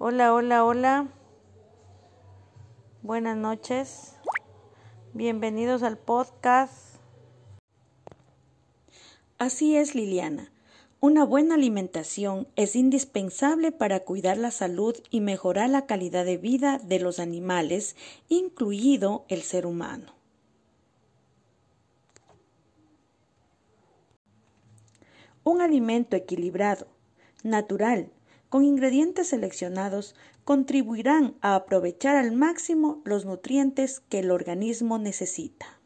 Hola, hola, hola. Buenas noches. Bienvenidos al podcast. Así es, Liliana. Una buena alimentación es indispensable para cuidar la salud y mejorar la calidad de vida de los animales, incluido el ser humano. Un alimento equilibrado, natural, con ingredientes seleccionados, contribuirán a aprovechar al máximo los nutrientes que el organismo necesita.